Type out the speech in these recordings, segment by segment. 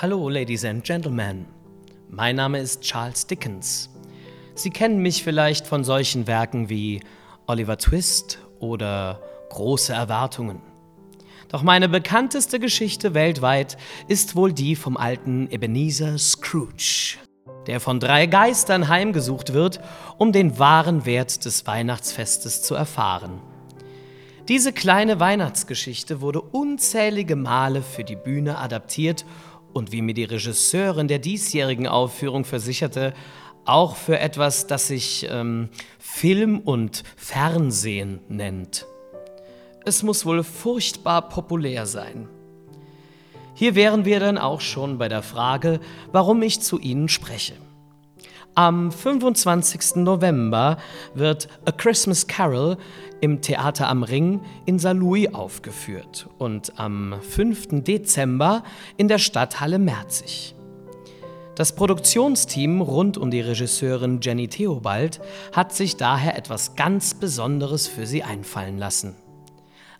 Hallo, Ladies and Gentlemen. Mein Name ist Charles Dickens. Sie kennen mich vielleicht von solchen Werken wie Oliver Twist oder Große Erwartungen. Doch meine bekannteste Geschichte weltweit ist wohl die vom alten Ebenezer Scrooge, der von drei Geistern heimgesucht wird, um den wahren Wert des Weihnachtsfestes zu erfahren. Diese kleine Weihnachtsgeschichte wurde unzählige Male für die Bühne adaptiert und wie mir die Regisseurin der diesjährigen Aufführung versicherte, auch für etwas, das sich ähm, Film und Fernsehen nennt. Es muss wohl furchtbar populär sein. Hier wären wir dann auch schon bei der Frage, warum ich zu Ihnen spreche. Am 25. November wird A Christmas Carol im Theater am Ring in Saarlouis aufgeführt und am 5. Dezember in der Stadthalle Merzig. Das Produktionsteam rund um die Regisseurin Jenny Theobald hat sich daher etwas ganz Besonderes für sie einfallen lassen.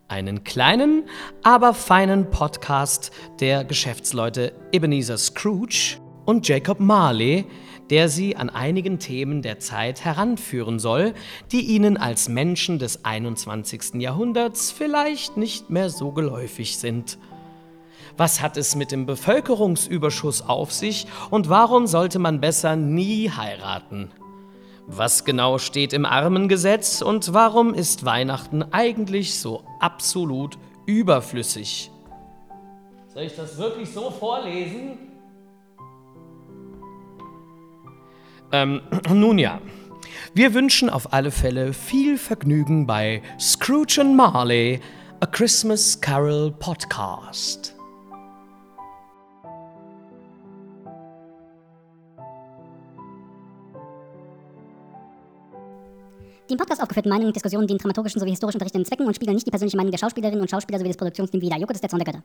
Einen kleinen, aber feinen Podcast der Geschäftsleute Ebenezer Scrooge und Jacob Marley, der sie an einigen Themen der Zeit heranführen soll, die ihnen als Menschen des 21. Jahrhunderts vielleicht nicht mehr so geläufig sind. Was hat es mit dem Bevölkerungsüberschuss auf sich und warum sollte man besser nie heiraten? Was genau steht im Armengesetz und warum ist Weihnachten eigentlich so absolut überflüssig? Soll ich das wirklich so vorlesen? Ähm, nun ja, wir wünschen auf alle Fälle viel Vergnügen bei Scrooge and Marley, A Christmas Carol Podcast. Die Podcast aufgeführten Meinungen und Diskussionen dienen dramaturgischen sowie historisch unterrichtenden Zwecken und spiegeln nicht die persönliche Meinung der Schauspielerinnen und Schauspieler sowie des Produktionsteams wider. Joko ist der Zorn der Götter.